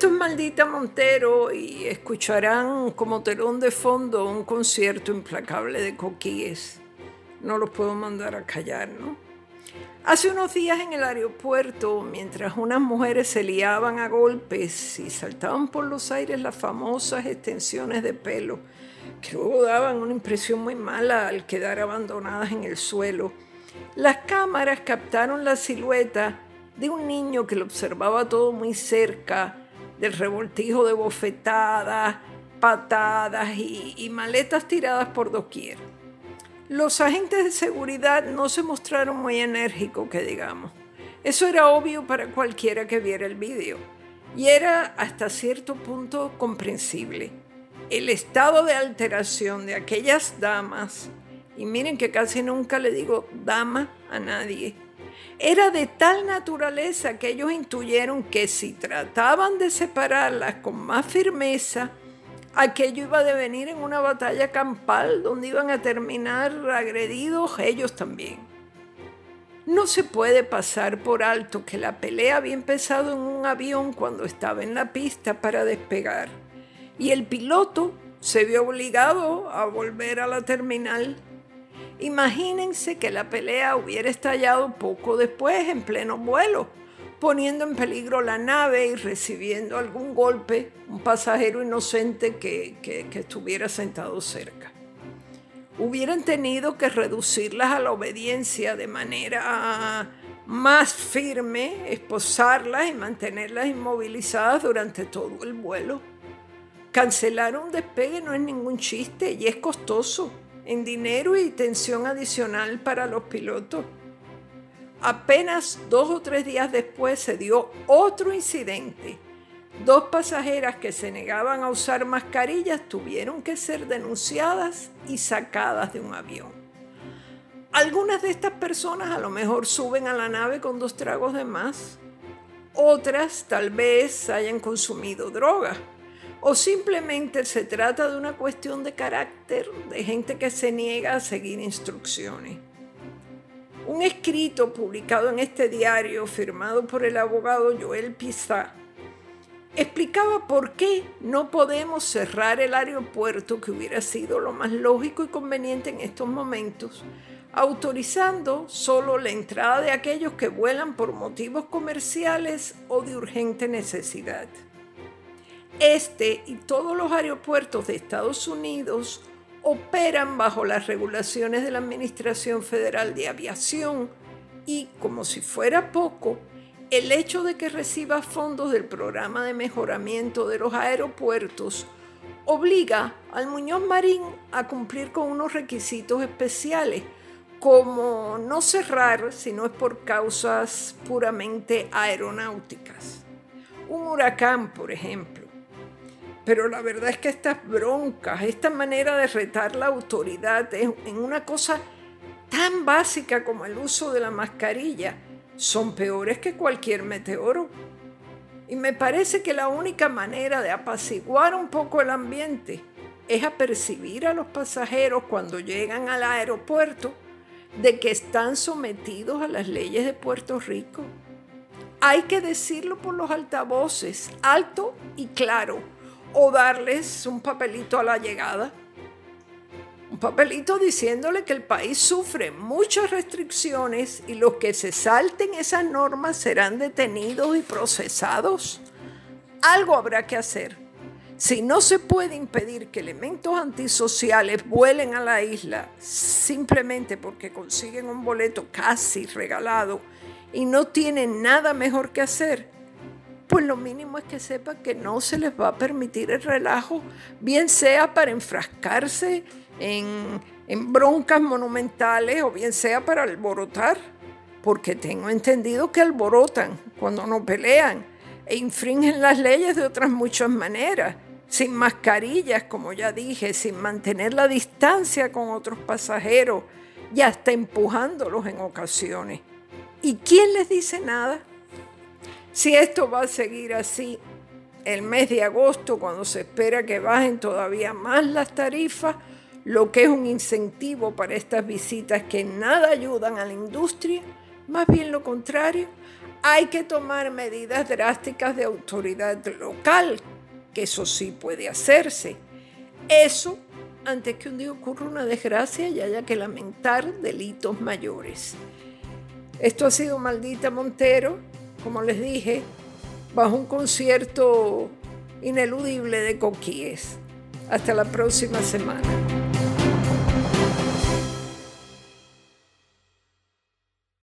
Esto es Maldita Montero y escucharán como telón de fondo un concierto implacable de coquíes. No los puedo mandar a callar, ¿no? Hace unos días en el aeropuerto, mientras unas mujeres se liaban a golpes y saltaban por los aires las famosas extensiones de pelo, que luego daban una impresión muy mala al quedar abandonadas en el suelo, las cámaras captaron la silueta de un niño que lo observaba todo muy cerca, del revoltijo de bofetadas, patadas y, y maletas tiradas por doquier. Los agentes de seguridad no se mostraron muy enérgicos, que digamos. Eso era obvio para cualquiera que viera el vídeo y era hasta cierto punto comprensible. El estado de alteración de aquellas damas, y miren que casi nunca le digo dama a nadie, era de tal naturaleza que ellos intuyeron que si trataban de separarlas con más firmeza, aquello iba a devenir en una batalla campal donde iban a terminar agredidos ellos también. No se puede pasar por alto que la pelea había empezado en un avión cuando estaba en la pista para despegar y el piloto se vio obligado a volver a la terminal. Imagínense que la pelea hubiera estallado poco después en pleno vuelo poniendo en peligro la nave y recibiendo algún golpe un pasajero inocente que, estuviera sentado cerca. Hubieran tenido que reducirlas a la obediencia de manera más firme, esposarlas y mantenerlas inmovilizadas durante todo el vuelo. Cancelar un despegue no es ningún chiste y es costoso en dinero y tensión adicional para los pilotos. Apenas dos o tres días después se dio otro incidente. Dos pasajeras que se negaban a usar mascarillas tuvieron que ser denunciadas y sacadas de un avión. Algunas de estas personas a lo mejor suben a la nave con dos tragos de más. Otras tal vez hayan consumido droga. O simplemente se trata de una cuestión de carácter de gente que se niega a seguir instrucciones. Un escrito publicado en este diario, firmado por el abogado Joel Pizá, explicaba por qué no podemos cerrar el aeropuerto, que hubiera sido lo más lógico y conveniente en estos momentos, autorizando solo la entrada de aquellos que vuelan por motivos comerciales o de urgente necesidad. Este y todos los aeropuertos de Estados Unidos operan bajo las regulaciones de la Administración Federal de Aviación y, como si fuera poco, el hecho de que reciba fondos del programa de mejoramiento de los aeropuertos obliga al Muñoz Marín a cumplir con unos requisitos especiales, como no cerrar si no es por causas puramente aeronáuticas. Un huracán, por ejemplo pero la verdad es que estas broncas, esta manera de retar la autoridad en una cosa tan básica como el uso de la mascarilla, son peores que cualquier meteoro. Y me parece que la única manera de apaciguar un poco el ambiente es apercibir a los pasajeros cuando llegan al aeropuerto de que están sometidos a las leyes de Puerto Rico. Hay que decirlo por los altavoces, alto y claro o darles un papelito a la llegada. Un papelito diciéndole que el país sufre muchas restricciones y los que se salten esas normas serán detenidos y procesados. Algo habrá que hacer. Si no se puede impedir que elementos antisociales vuelen a la isla simplemente porque consiguen un boleto casi regalado y no tienen nada mejor que hacer, pues lo mínimo es que sepa que no se les va a permitir el relajo, bien sea para enfrascarse en, broncas monumentales o bien sea para alborotar, porque tengo entendido que alborotan cuando no pelean e infringen las leyes de otras muchas maneras, sin mascarillas, como ya dije, sin mantener la distancia con otros pasajeros y hasta empujándolos en ocasiones. ¿Y quién les dice nada? Si esto va a seguir así el mes de agosto, cuando se espera que bajen todavía más las tarifas, lo que es un incentivo para estas visitas que nada ayudan a la industria, más bien lo contrario, hay que tomar medidas drásticas de autoridad local, que eso sí puede hacerse. Eso antes que un día ocurra una desgracia y haya que lamentar delitos mayores. Esto ha sido Maldita Montero, como les dije, bajo un concierto ineludible de coquíes. Hasta la próxima semana.